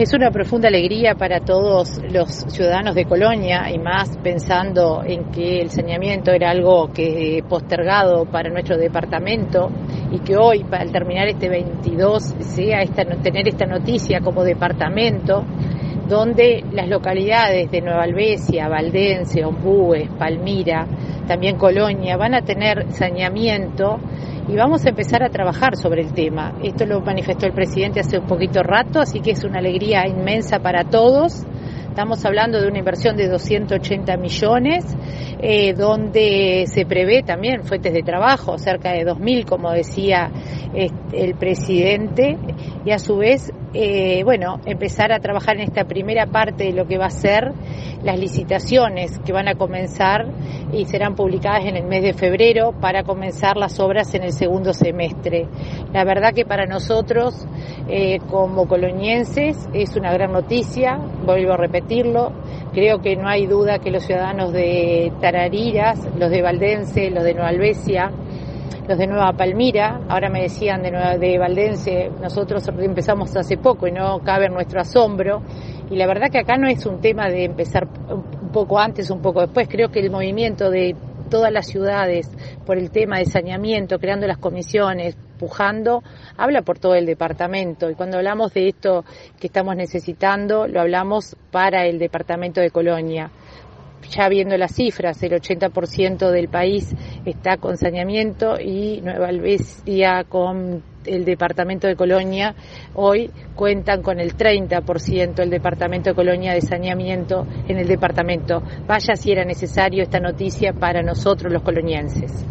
Es una profunda alegría para todos los ciudadanos de Colonia y más pensando en que el saneamiento era algo que postergado para nuestro departamento y que hoy, al terminar este 22, sea tener esta noticia como departamento donde las localidades de Nueva Albesia, Valdense, Ombúes, Palmira, también Colonia van a tener saneamiento y vamos a empezar a trabajar sobre el tema. Esto lo manifestó el presidente hace un poquito rato, así que es una alegría inmensa para todos. Estamos hablando de una inversión de 280 millones, eh, donde se prevé también fuentes de trabajo, cerca de 2.000, como decía el presidente, y a su vez, eh, bueno, empezar a trabajar en esta primera parte de lo que va a ser las licitaciones que van a comenzar y serán publicadas en el mes de febrero para comenzar las obras en el segundo semestre. La verdad que para nosotros, eh, como colonienses, es una gran noticia, vuelvo a repetirlo, creo que no hay duda que los ciudadanos de Tarariras, los de Valdense, los de Nueva Albesia, los de Nueva Palmira, ahora me decían de, Nueva, de Valdense, nosotros empezamos hace poco y no cabe nuestro asombro. Y la verdad que acá no es un tema de empezar un poco antes, un poco después. Creo que el movimiento de todas las ciudades por el tema de saneamiento, creando las comisiones, pujando, habla por todo el departamento. Y cuando hablamos de esto que estamos necesitando, lo hablamos para el departamento de Colonia ya viendo las cifras, el 80% del país está con saneamiento y Nueva Albesia con el departamento de Colonia hoy cuentan con el 30% el departamento de Colonia de saneamiento en el departamento. Vaya si era necesario esta noticia para nosotros los colonienses.